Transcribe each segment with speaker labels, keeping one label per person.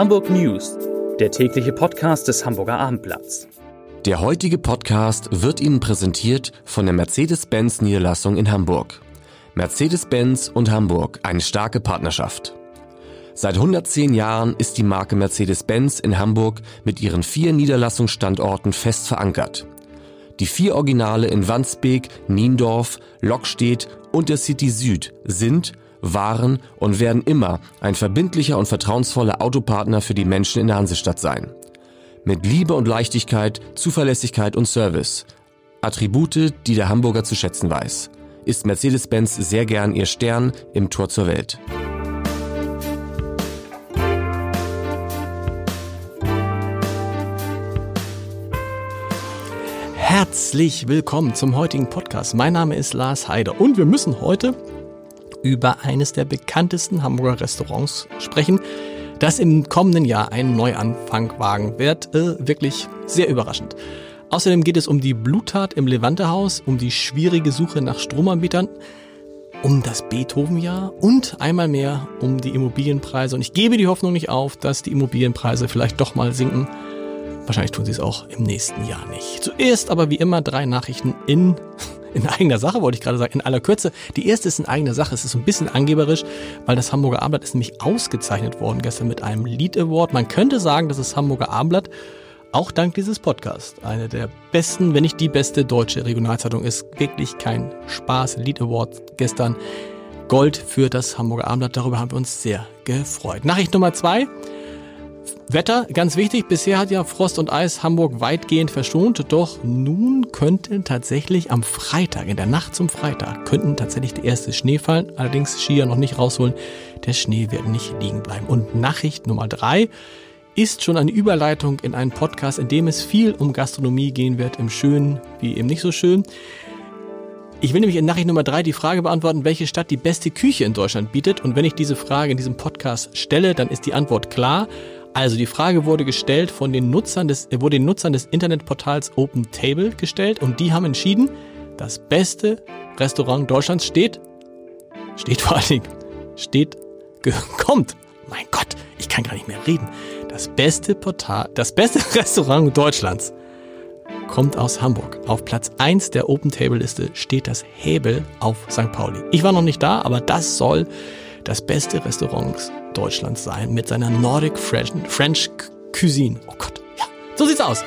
Speaker 1: Hamburg News, der tägliche Podcast des Hamburger Abendblatts.
Speaker 2: Der heutige Podcast wird Ihnen präsentiert von der Mercedes-Benz Niederlassung in Hamburg. Mercedes-Benz und Hamburg, eine starke Partnerschaft. Seit 110 Jahren ist die Marke Mercedes-Benz in Hamburg mit ihren vier Niederlassungsstandorten fest verankert. Die vier Originale in Wandsbek, Niendorf, Lockstedt und der City Süd sind waren und werden immer ein verbindlicher und vertrauensvoller Autopartner für die Menschen in der Hansestadt sein. Mit Liebe und Leichtigkeit, Zuverlässigkeit und Service. Attribute, die der Hamburger zu schätzen weiß. Ist Mercedes-Benz sehr gern ihr Stern im Tor zur Welt.
Speaker 3: Herzlich willkommen zum heutigen Podcast. Mein Name ist Lars Heider und wir müssen heute über eines der bekanntesten Hamburger Restaurants sprechen, das im kommenden Jahr einen Neuanfang wagen wird. Äh, wirklich sehr überraschend. Außerdem geht es um die Bluttat im Levante-Haus, um die schwierige Suche nach Stromanbietern, um das Beethoven-Jahr und einmal mehr um die Immobilienpreise. Und ich gebe die Hoffnung nicht auf, dass die Immobilienpreise vielleicht doch mal sinken. Wahrscheinlich tun sie es auch im nächsten Jahr nicht. Zuerst aber wie immer drei Nachrichten in in eigener Sache, wollte ich gerade sagen, in aller Kürze. Die erste ist in eigener Sache. Es ist so ein bisschen angeberisch, weil das Hamburger Abendblatt ist nämlich ausgezeichnet worden gestern mit einem Lead Award. Man könnte sagen, dass das Hamburger Abendblatt auch dank dieses Podcasts eine der besten, wenn nicht die beste deutsche Regionalzeitung ist. Wirklich kein Spaß. Lead Award gestern. Gold für das Hamburger Abendblatt. Darüber haben wir uns sehr gefreut. Nachricht Nummer zwei. Wetter, ganz wichtig, bisher hat ja Frost und Eis Hamburg weitgehend verschont, doch nun könnte tatsächlich am Freitag, in der Nacht zum Freitag, könnten tatsächlich der erste Schnee fallen, allerdings Skier noch nicht rausholen, der Schnee wird nicht liegen bleiben. Und Nachricht Nummer drei ist schon eine Überleitung in einen Podcast, in dem es viel um Gastronomie gehen wird, im Schönen wie im nicht so schön. Ich will nämlich in Nachricht Nummer drei die Frage beantworten, welche Stadt die beste Küche in Deutschland bietet. Und wenn ich diese Frage in diesem Podcast stelle, dann ist die Antwort klar. Also die Frage wurde gestellt von den Nutzern des, äh, wurde den Nutzern des Internetportals Open Table gestellt und die haben entschieden, das beste Restaurant Deutschlands steht, steht vor allen Dingen, steht, kommt. Mein Gott, ich kann gar nicht mehr reden. Das beste Portal, das beste Restaurant Deutschlands kommt aus Hamburg. Auf Platz 1 der Open Table Liste steht das Hebel auf St. Pauli. Ich war noch nicht da, aber das soll das beste Restaurant Deutschlands sein mit seiner Nordic French, French Cuisine. Oh Gott, ja, so sieht's aus.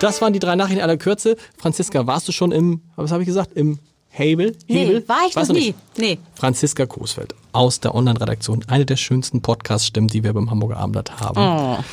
Speaker 3: Das waren die drei Nachrichten aller Kürze. Franziska, warst du schon im, was habe ich gesagt, im Hebel?
Speaker 4: Hebel? Nee, war ich noch nie. Nee.
Speaker 3: Franziska Coesfeld aus der Online-Redaktion. Eine der schönsten Podcast-Stimmen, die wir beim Hamburger Abendblatt haben. Oh.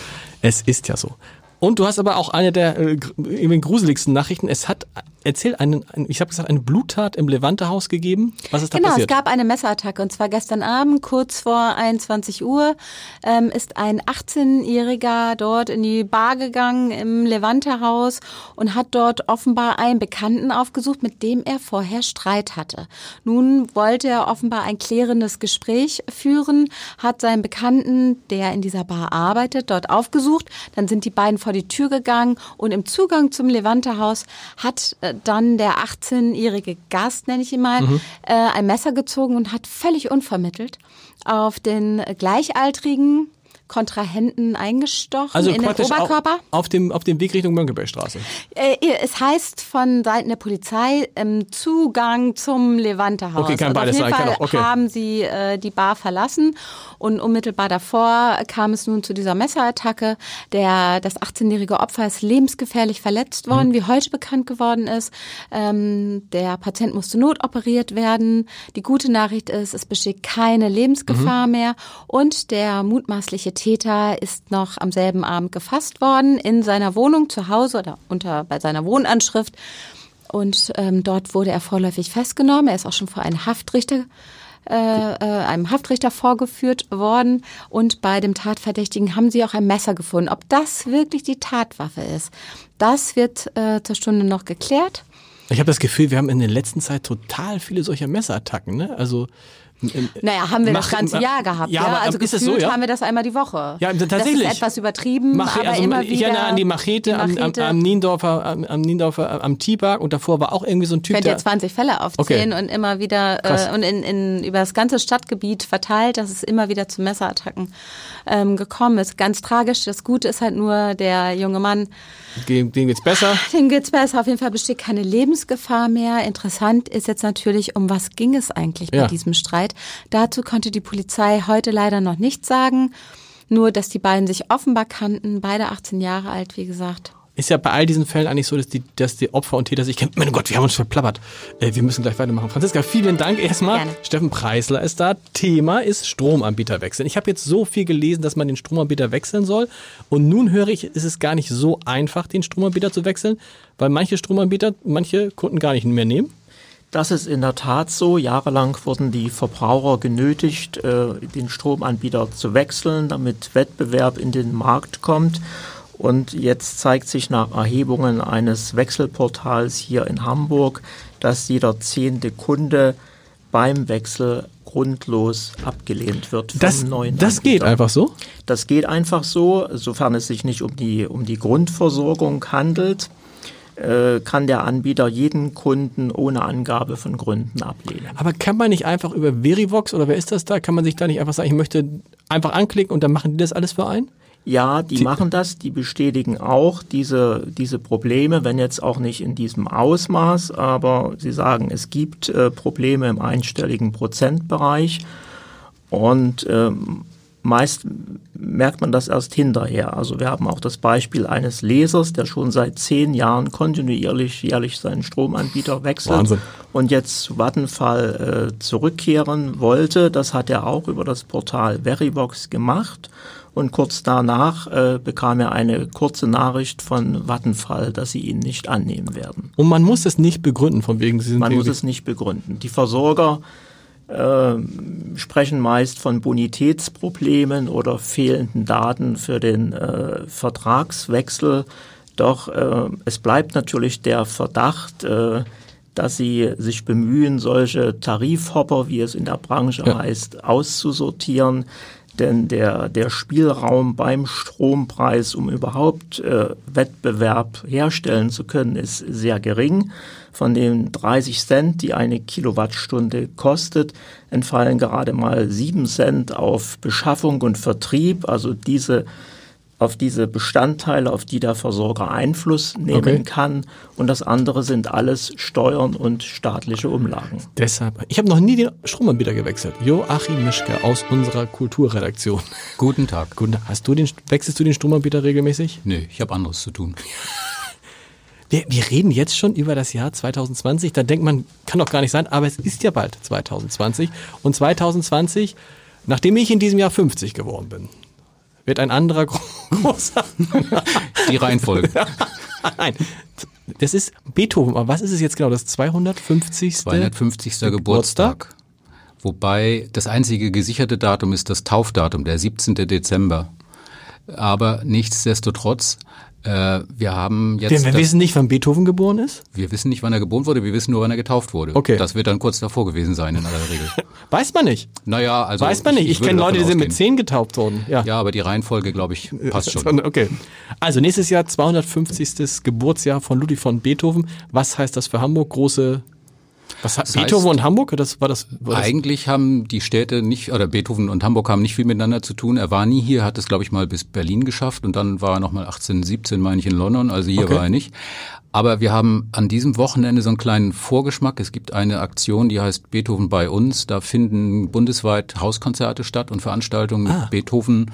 Speaker 3: Es ist ja so. Und du hast aber auch eine der äh, gruseligsten Nachrichten. Es hat erzähl einen, ich habe gesagt, eine Bluttat im Levante-Haus gegeben. Was ist da
Speaker 4: genau,
Speaker 3: passiert?
Speaker 4: Genau, es gab eine Messerattacke und zwar gestern Abend, kurz vor 21 Uhr, ähm, ist ein 18-Jähriger dort in die Bar gegangen im Levante-Haus und hat dort offenbar einen Bekannten aufgesucht, mit dem er vorher Streit hatte. Nun wollte er offenbar ein klärendes Gespräch führen, hat seinen Bekannten, der in dieser Bar arbeitet, dort aufgesucht. Dann sind die beiden vor die Tür gegangen und im Zugang zum Levante-Haus hat äh, dann der 18-jährige Gast, nenne ich ihn mal, mhm. äh, ein Messer gezogen und hat völlig unvermittelt auf den Gleichaltrigen Kontrahenten eingestochen
Speaker 3: also
Speaker 4: in den Oberkörper.
Speaker 3: Auf dem, auf dem Weg Richtung Mönckebergstraße.
Speaker 4: Äh, es heißt von Seiten der Polizei ähm, Zugang zum Levante-Haus.
Speaker 3: Okay, kann beides sein.
Speaker 4: Fall
Speaker 3: Kann auch, okay.
Speaker 4: haben sie äh, die Bar verlassen und unmittelbar davor kam es nun zu dieser Messerattacke. Der, das 18-jährige Opfer ist lebensgefährlich verletzt worden, mhm. wie heute bekannt geworden ist. Ähm, der Patient musste notoperiert werden. Die gute Nachricht ist, es besteht keine Lebensgefahr mhm. mehr und der mutmaßliche Täter ist noch am selben Abend gefasst worden in seiner Wohnung zu Hause oder unter bei seiner Wohnanschrift. Und ähm, dort wurde er vorläufig festgenommen. Er ist auch schon vor einen Haftrichter äh, äh, einem Haftrichter vorgeführt worden und bei dem Tatverdächtigen haben sie auch ein Messer gefunden. Ob das wirklich die Tatwaffe ist, das wird äh, zur Stunde noch geklärt.
Speaker 3: Ich habe das Gefühl, wir haben in der letzten Zeit total viele solcher Messerattacken. Ne? Also
Speaker 4: Naja, haben wir
Speaker 3: Mach-
Speaker 4: das ganze Jahr gehabt.
Speaker 3: Ja,
Speaker 4: Ja,
Speaker 3: aber
Speaker 4: also
Speaker 3: ist es
Speaker 4: gefühlt
Speaker 3: so, ja?
Speaker 4: haben wir das einmal die Woche.
Speaker 3: Ja, tatsächlich.
Speaker 4: Das ist etwas übertrieben,
Speaker 3: Mache,
Speaker 4: aber
Speaker 3: also
Speaker 4: immer
Speaker 3: ich
Speaker 4: wieder.
Speaker 3: erinnere an die Machete, am, am, am Niendorfer, am, am Niendorfer, am T-Park und davor war auch irgendwie so ein Typ,
Speaker 4: könnt ihr 20 Fälle aufzählen und immer wieder äh, und in, in, über das ganze Stadtgebiet verteilt, dass es immer wieder zu Messerattacken ähm, gekommen ist. Ganz tragisch. Das Gute ist halt nur, der junge Mann,
Speaker 3: dem, dem geht's besser.
Speaker 4: dem geht's besser. Auf jeden Fall besteht keine Lebensgefahr mehr. Interessant ist jetzt natürlich, um was ging es eigentlich bei diesem Streit. Dazu konnte die Polizei heute leider noch nichts sagen. Nur, dass die beiden sich offenbar kannten, beide 18 Jahre alt, wie gesagt.
Speaker 3: Ist ja bei all diesen Fällen eigentlich so, dass die, dass die Opfer und Täter sich kennen. Mein Gott, wir haben uns verplappert. Äh, wir müssen gleich weitermachen. Franziska, vielen Dank erstmal.
Speaker 4: Gerne.
Speaker 3: Steffen Preisler ist da. Thema ist Stromanbieter wechseln. Ich habe jetzt so viel gelesen, dass man den Stromanbieter wechseln soll. Und nun höre ich, ist es gar nicht so einfach, den Stromanbieter zu wechseln, weil manche Stromanbieter, manche Kunden gar nicht mehr nehmen.
Speaker 5: Das ist in der Tat so. Jahrelang wurden die Verbraucher genötigt, äh, den Stromanbieter zu wechseln, damit Wettbewerb in den Markt kommt. Und jetzt zeigt sich nach Erhebungen eines Wechselportals hier in Hamburg, dass jeder zehnte Kunde beim Wechsel grundlos abgelehnt wird
Speaker 3: Das,
Speaker 5: neuen
Speaker 3: das geht einfach so.
Speaker 5: Das geht einfach so, sofern es sich nicht um die, um die Grundversorgung handelt, kann der Anbieter jeden Kunden ohne Angabe von Gründen ablehnen.
Speaker 3: Aber kann man nicht einfach über Verivox oder wer ist das da, kann man sich da nicht einfach sagen, ich möchte einfach anklicken und dann machen die das alles für einen?
Speaker 5: Ja, die,
Speaker 3: Die-
Speaker 5: machen das, die bestätigen auch diese, diese Probleme, wenn jetzt auch nicht in diesem Ausmaß, aber sie sagen, es gibt äh, Probleme im einstelligen Prozentbereich und ähm, meist merkt man das erst hinterher. Also wir haben auch das Beispiel eines Lesers, der schon seit zehn Jahren kontinuierlich jährlich seinen Stromanbieter wechselt
Speaker 3: Wahnsinn.
Speaker 5: und jetzt zu Vattenfall äh, zurückkehren wollte. Das hat er auch über das Portal Verivox gemacht. Und kurz danach äh, bekam er eine kurze Nachricht von Vattenfall, dass sie ihn nicht annehmen werden.
Speaker 3: Und man muss es nicht begründen, von wegen, sie sind
Speaker 5: Man muss es nicht begründen. Die Versorger äh, sprechen meist von Bonitätsproblemen oder fehlenden Daten für den äh, Vertragswechsel. Doch äh, es bleibt natürlich der Verdacht, äh, dass sie sich bemühen, solche Tarifhopper, wie es in der Branche
Speaker 3: Ja.
Speaker 5: heißt, auszusortieren. Denn der, der Spielraum beim Strompreis, um überhaupt äh, Wettbewerb herstellen zu können, ist sehr gering. Von den 30 Cent, die eine Kilowattstunde kostet, entfallen gerade mal 7 Cent auf Beschaffung und Vertrieb. Also diese auf diese Bestandteile, auf die der Versorger Einfluss nehmen
Speaker 3: Okay.
Speaker 5: kann. Und das andere sind alles Steuern und staatliche Umlagen.
Speaker 3: Deshalb, ich habe noch nie den Stromanbieter gewechselt. Joachim Mischke aus unserer Kulturredaktion.
Speaker 6: Guten Tag.
Speaker 3: Guten Tag. Hast du den, wechselst du den Stromanbieter regelmäßig?
Speaker 6: Nee, ich habe anderes zu tun.
Speaker 3: Wir, wir reden jetzt schon über das Jahr 2020. Da denkt man, kann doch gar nicht sein, aber es ist ja bald 2020. Und 2020, nachdem ich in diesem Jahr 50 geworden bin, wird ein anderer gro- großer.
Speaker 6: Die Reihenfolge.
Speaker 3: Nein, das ist Beethoven. Aber was ist es jetzt genau? Das 250.
Speaker 6: 250. Geburtstag. Wobei das einzige gesicherte Datum ist das Taufdatum, der 17. Dezember. Aber nichtsdestotrotz, äh, wir haben jetzt.
Speaker 3: Wir, wir
Speaker 6: das-
Speaker 3: wissen nicht, wann Beethoven geboren ist.
Speaker 6: wir wissen nicht, wann er geboren wurde, wir wissen nur, wann er getauft wurde.
Speaker 3: Okay.
Speaker 6: Das wird dann kurz davor gewesen sein in aller Regel.
Speaker 3: Weiß man nicht.
Speaker 6: Naja, also.
Speaker 3: Weiß man nicht. Ich,
Speaker 6: würde
Speaker 3: kenne Leute, die sind mit. 10 getauft worden. Ja.
Speaker 6: Ja, aber die Reihenfolge, glaube ich, passt schon.
Speaker 3: Okay. Also nächstes Jahr 250. Geburtsjahr von Ludwig von Beethoven. Was heißt das für Hamburg? Große. Was hat
Speaker 6: Das
Speaker 3: Beethoven
Speaker 6: heißt-
Speaker 3: und Hamburg? Das war das. War das
Speaker 6: Eigentlich haben die Städte nicht, oder Beethoven und Hamburg haben nicht viel miteinander zu tun. Er war nie hier, hat es, glaube ich, mal bis Berlin geschafft und dann war er nochmal 1817, meine ich, in London. Also hier
Speaker 3: Okay.
Speaker 6: war er nicht. Aber wir haben an diesem Wochenende so einen kleinen Vorgeschmack. Es gibt eine Aktion, die heißt Beethoven bei uns. Da finden bundesweit Hauskonzerte statt und Veranstaltungen
Speaker 3: Ah.
Speaker 6: mit Beethoven.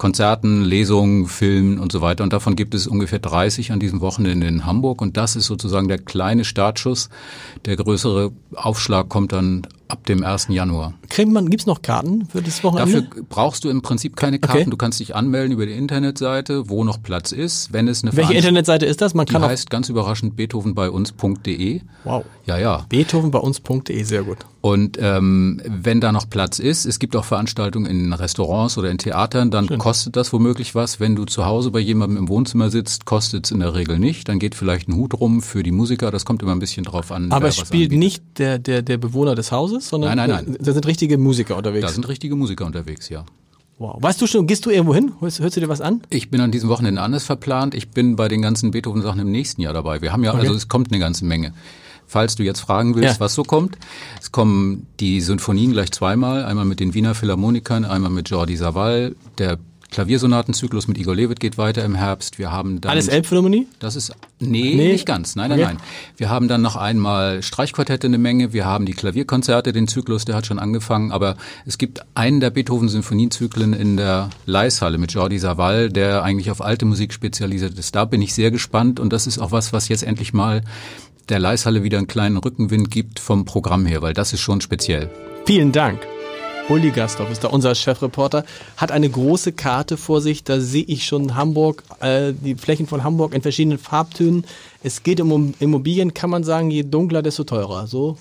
Speaker 6: Konzerten, Lesungen, Filmen und so weiter. Und davon gibt es ungefähr 30 an diesem Wochenende in Hamburg. Und das ist sozusagen der kleine Startschuss. Der größere Aufschlag kommt dann ab dem 1. Januar.
Speaker 3: Kriegt man, gibt's noch Karten für das Wochenende?
Speaker 6: Dafür brauchst du im Prinzip keine Karten.
Speaker 3: Okay.
Speaker 6: Du kannst dich anmelden über die Internetseite, wo noch Platz ist. Wenn es eine
Speaker 3: Welche
Speaker 6: Veranst-
Speaker 3: Internetseite ist das? Man
Speaker 6: Die
Speaker 3: kann auch.
Speaker 6: heißt ganz überraschend beethovenbeiuns.de.
Speaker 3: Wow.
Speaker 6: Ja, ja.
Speaker 3: Beethovenbeiuns.de, sehr gut.
Speaker 6: Und ähm, wenn da noch Platz ist, es gibt auch Veranstaltungen in Restaurants oder in Theatern, dann kostet das womöglich was. Wenn du zu Hause bei jemandem im Wohnzimmer sitzt, kostet es in der Regel nicht. Dann geht vielleicht ein Hut rum für die Musiker. Das kommt immer ein bisschen drauf an.
Speaker 3: Aber es spielt
Speaker 6: anbietet.
Speaker 3: nicht der, der, der Bewohner des Hauses? Autos, sondern
Speaker 6: Nein, nein, nein.
Speaker 3: da sind richtige Musiker unterwegs.
Speaker 6: Da sind richtige Musiker unterwegs, ja.
Speaker 3: wow. Weißt du schon, gehst du irgendwo hin? Hörst, hörst du dir was an?
Speaker 6: Ich bin an diesem Wochenende anders verplant. Ich bin bei den ganzen Beethoven-Sachen im nächsten Jahr dabei. Wir haben ja, also es kommt eine ganze Menge. Falls du jetzt fragen willst,
Speaker 3: Ja.
Speaker 6: was so kommt, es kommen die Sinfonien gleich zweimal, einmal mit den Wiener Philharmonikern, einmal mit Jordi Savall. Der Klaviersonatenzyklus mit Igor Levit geht weiter im Herbst. Wir haben dann
Speaker 3: Alles Elbphilharmonie?
Speaker 6: Das ist nee,
Speaker 3: Nee.
Speaker 6: nicht ganz. Nein, nein,
Speaker 3: Okay.
Speaker 6: nein. Wir haben dann noch einmal Streichquartette eine Menge. Wir haben die Klavierkonzerte, den Zyklus, der hat schon angefangen. Aber es gibt einen der Beethoven-Sinfoniezyklen in der Leishalle mit Jordi Savall, der eigentlich auf alte Musik spezialisiert ist. Da bin ich sehr gespannt und das ist auch was, was jetzt endlich mal der Leishalle wieder einen kleinen Rückenwind gibt vom Programm her, weil das ist schon speziell.
Speaker 3: Vielen Dank. Uli ist da unser Chefreporter, hat eine große Karte vor sich. Da sehe ich schon Hamburg, äh, die Flächen von Hamburg in verschiedenen Farbtönen. Es geht um Immobilien, kann man sagen, je dunkler, desto teurer. So?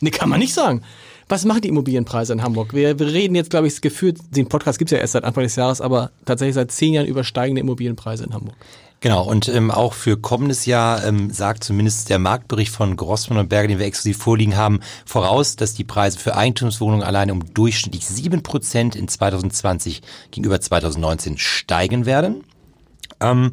Speaker 3: Nee, kann man nicht sagen. Was machen die Immobilienpreise in Hamburg? Wir, wir reden jetzt, glaube ich, gefühlt, den Podcast gibt's ja erst seit Anfang des Jahres, aber tatsächlich seit zehn Jahren übersteigende Immobilienpreise in Hamburg.
Speaker 7: Genau, und ähm, auch für kommendes Jahr ähm, sagt zumindest der Marktbericht von Grossmann und Berger, den wir exklusiv vorliegen haben, voraus, dass die Preise für Eigentumswohnungen alleine um durchschnittlich sieben Prozent in 2020 gegenüber 2019 steigen werden. Ähm,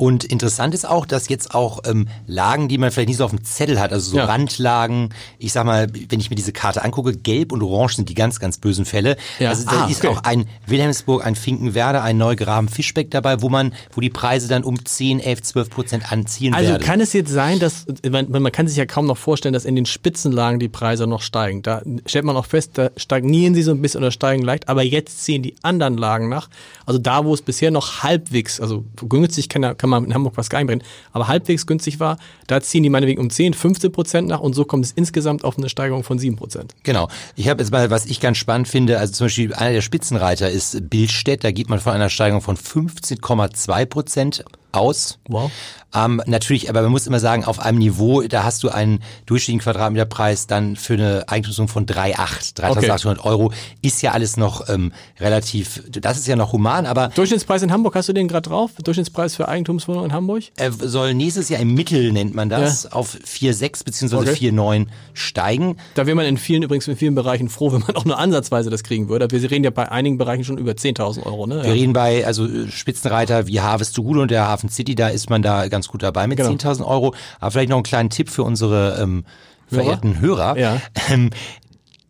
Speaker 7: und interessant ist auch, dass jetzt auch ähm, Lagen, die man vielleicht nicht so auf dem Zettel hat, also so
Speaker 3: Ja.
Speaker 7: Randlagen, ich sag mal, wenn ich mir diese Karte angucke, gelb und orange sind die ganz, ganz bösen Fälle.
Speaker 3: Ja.
Speaker 7: Also da
Speaker 3: Ah,
Speaker 7: ist
Speaker 3: okay.
Speaker 7: auch ein Wilhelmsburg, ein Finkenwerder, ein Neugraben Fischbeck dabei, wo man, wo die Preise dann um 10, 11, 12 Prozent anziehen
Speaker 3: Also
Speaker 7: werden.
Speaker 3: kann es jetzt sein, dass man, man kann sich ja kaum noch vorstellen, dass in den Spitzenlagen die Preise noch steigen. Da stellt man auch fest, da stagnieren sie so ein bisschen oder steigen leicht, aber jetzt ziehen die anderen Lagen nach. Also da, wo es bisher noch halbwegs, also günstig kann, ja- kann man in Hamburg was gar nicht bringen, aber halbwegs günstig war, da ziehen die meinetwegen um 10, 15 Prozent nach und so kommt es insgesamt auf eine Steigerung von 7 Prozent.
Speaker 7: Genau. Ich habe jetzt mal, was ich ganz spannend finde, also zum Beispiel einer der Spitzenreiter ist Billstedt, da geht man von einer Steigerung von 15,2 Prozent aus.
Speaker 3: Wow.
Speaker 7: Ähm, natürlich, aber man muss immer sagen, auf einem Niveau, da hast du einen durchschnittlichen Quadratmeterpreis dann für eine Eigentumswohnung von 3,8, 3.800 Euro. Ist ja alles noch ähm, relativ, das ist ja noch human, aber
Speaker 3: Durchschnittspreis in Hamburg, hast du den gerade drauf? Durchschnittspreis für Eigentumswohnungen in Hamburg?
Speaker 7: er soll nächstes Jahr im Mittel, nennt man das, auf 4,6 beziehungsweise
Speaker 3: Okay.
Speaker 7: 4,9 steigen.
Speaker 3: Da wäre man in vielen, übrigens in vielen Bereichen froh, wenn man auch nur ansatzweise das kriegen würde. Wir reden ja bei einigen Bereichen schon über 10.000 Euro, ne?
Speaker 7: Wir reden bei also äh, Spitzenreiter wie Harvest to Gude und der Hafen City, da ist man da ganz gut dabei mit
Speaker 3: Genau.
Speaker 7: 10.000 Euro. Aber vielleicht noch einen kleinen Tipp für unsere ähm, verehrten Hörer.
Speaker 3: Ja.
Speaker 7: Ähm,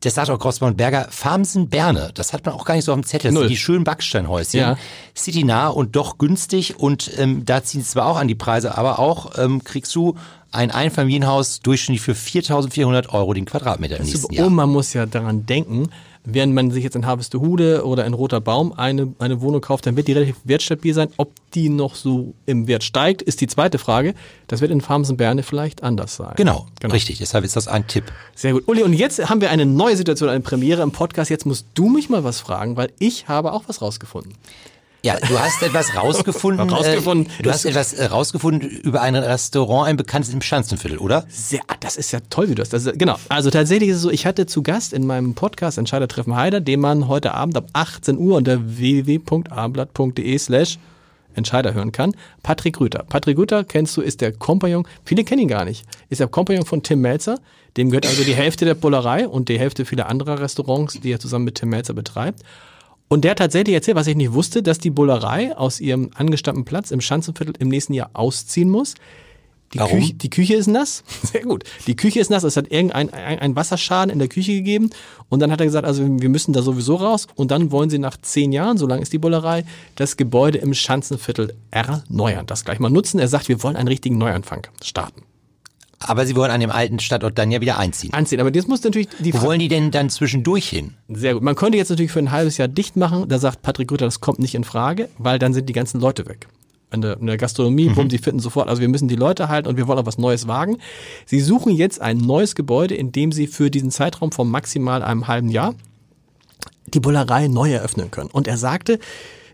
Speaker 7: das sagt auch Grossmann und Berger, Farmsen Berne, das hat man auch gar nicht so auf dem Zettel. Das
Speaker 3: Null.
Speaker 7: sind die schönen Backsteinhäuschen.
Speaker 3: Ja.
Speaker 7: Citynah und doch günstig und ähm, da ziehen es zwar auch an die Preise, aber auch ähm, kriegst du ein Einfamilienhaus durchschnittlich für 4.400 Euro den Quadratmeter im nächsten
Speaker 3: Und
Speaker 7: Jahr.
Speaker 3: man muss ja daran denken, während man sich jetzt in Harvestehude oder in Roter Baum eine, eine Wohnung kauft, dann wird die relativ wertstabil sein. Ob die noch so im Wert steigt, ist die zweite Frage. Das wird in Farmsen-Berne vielleicht anders sein.
Speaker 7: Genau, richtig. Deshalb ist das ein Tipp.
Speaker 3: Sehr gut. Uli, und jetzt haben wir eine neue Situation, eine Premiere im Podcast. Jetzt musst du mich mal was fragen, weil ich habe auch was rausgefunden.
Speaker 7: Ja, du hast etwas rausgefunden.
Speaker 3: Rausgefunden.
Speaker 7: Äh, du hast etwas äh, rausgefunden über ein Restaurant, ein bekanntes im Schanzenviertel, oder?
Speaker 3: Sehr, ah, das ist ja toll, wie du das. das ist, genau. Also tatsächlich ist es so, ich hatte zu Gast in meinem Podcast Entscheider treffen Heider, den man heute Abend ab 18 Uhr unter www.abendblatt.de slash Entscheider hören kann. Patrick Rüther. Patrick Rüther, kennst du, ist der Kompagnon, viele kennen ihn gar nicht, ist der Kompagnon von Tim Melzer. Dem gehört also die Hälfte der Bullerei und die Hälfte vieler anderer Restaurants, die er zusammen mit Tim Melzer betreibt. Und der hat tatsächlich erzählt, was ich nicht wusste, dass die Bullerei aus ihrem angestammten Platz im Schanzenviertel im nächsten Jahr ausziehen muss. Die,
Speaker 7: Warum?
Speaker 3: Küche, die Küche ist nass. Sehr gut. Die Küche ist nass. Es hat irgendein ein, ein Wasserschaden in der Küche gegeben. Und dann hat er gesagt, also wir müssen da sowieso raus. Und dann wollen sie nach zehn Jahren, so lang ist die Bullerei, das Gebäude im Schanzenviertel erneuern. Das gleich mal nutzen. Er sagt, wir wollen einen richtigen Neuanfang starten.
Speaker 7: Aber sie wollen an dem alten Standort dann ja wieder einziehen.
Speaker 3: Anziehen. Aber jetzt muss natürlich die
Speaker 7: Wo wollen die denn dann zwischendurch hin?
Speaker 3: Sehr gut. Man könnte jetzt natürlich für ein halbes Jahr dicht machen. Da sagt Patrick Rütter, das kommt nicht in Frage, weil dann sind die ganzen Leute weg. In der, in der Gastronomie, bumm, die finden sofort. Also wir müssen die Leute halten und wir wollen auch was Neues wagen. Sie suchen jetzt ein neues Gebäude, in dem sie für diesen Zeitraum von maximal einem halben Jahr die Bullerei neu eröffnen können. Und er sagte,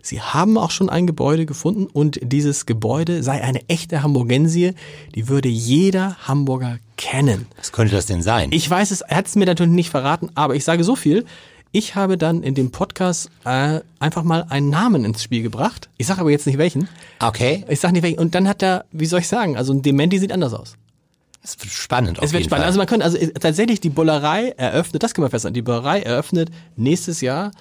Speaker 3: sie haben auch schon ein Gebäude gefunden und dieses Gebäude sei eine echte Hamburgensie, die würde jeder Hamburger kennen.
Speaker 7: Was könnte das denn sein?
Speaker 3: Ich weiß es, er hat es mir natürlich nicht verraten, aber ich sage so viel. Ich habe dann in dem Podcast äh, einfach mal einen Namen ins Spiel gebracht. Ich sage aber jetzt nicht welchen.
Speaker 7: okay.
Speaker 3: Ich sage nicht welchen. Und dann hat er, wie soll ich sagen, also ein Dementi sieht anders aus.
Speaker 7: Es wird spannend.
Speaker 3: Es wird spannend. Fall. Also man könnte, also äh, tatsächlich die Bullerei eröffnet, das können wir festhalten, die Bullerei eröffnet nächstes Jahr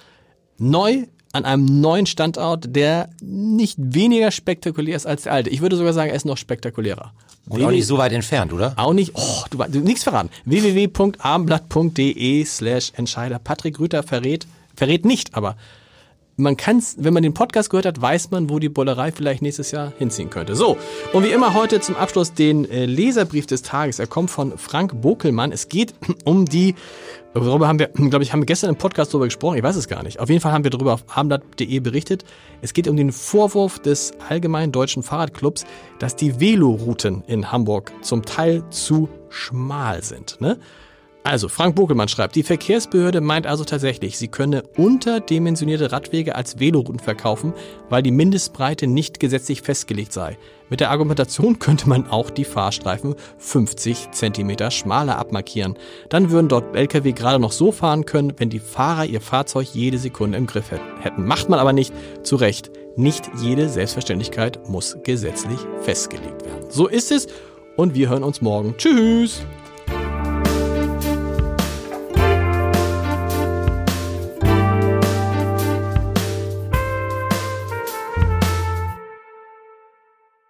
Speaker 3: neu an einem neuen Standort, der nicht weniger spektakulär ist als der alte. Ich würde sogar sagen, er ist noch spektakulärer.
Speaker 7: Und auch nicht so weit entfernt, oder?
Speaker 3: Auch nicht. Oh, du, du nichts verraten. www.abendblatt.de slash Entscheider. Patrick Rüther verrät, verrät nicht, aber man kann wenn man den Podcast gehört hat, weiß man, wo die Bollerei vielleicht nächstes Jahr hinziehen könnte. So, und wie immer heute zum Abschluss den äh, Leserbrief des Tages. Er kommt von Frank Bokelmann. Es geht um die, darüber haben wir, glaube ich, haben wir gestern im Podcast darüber gesprochen, ich weiß es gar nicht. Auf jeden Fall haben wir darüber auf abendblatt.de berichtet. Es geht um den Vorwurf des Allgemeinen Deutschen Fahrradclubs, dass die Velorouten in Hamburg zum Teil zu schmal sind. Ne? Also, Frank Bokelmann schreibt, die Verkehrsbehörde meint also tatsächlich, sie könne unterdimensionierte Radwege als Velorouten verkaufen, weil die Mindestbreite nicht gesetzlich festgelegt sei. Mit der Argumentation könnte man auch die Fahrstreifen 50 cm schmaler abmarkieren. Dann würden dort Lkw gerade noch so fahren können, wenn die Fahrer ihr Fahrzeug jede Sekunde im Griff hätten. Macht man aber nicht. Zu Recht. Nicht jede Selbstverständlichkeit muss gesetzlich festgelegt werden. So ist es und wir hören uns morgen. Tschüss!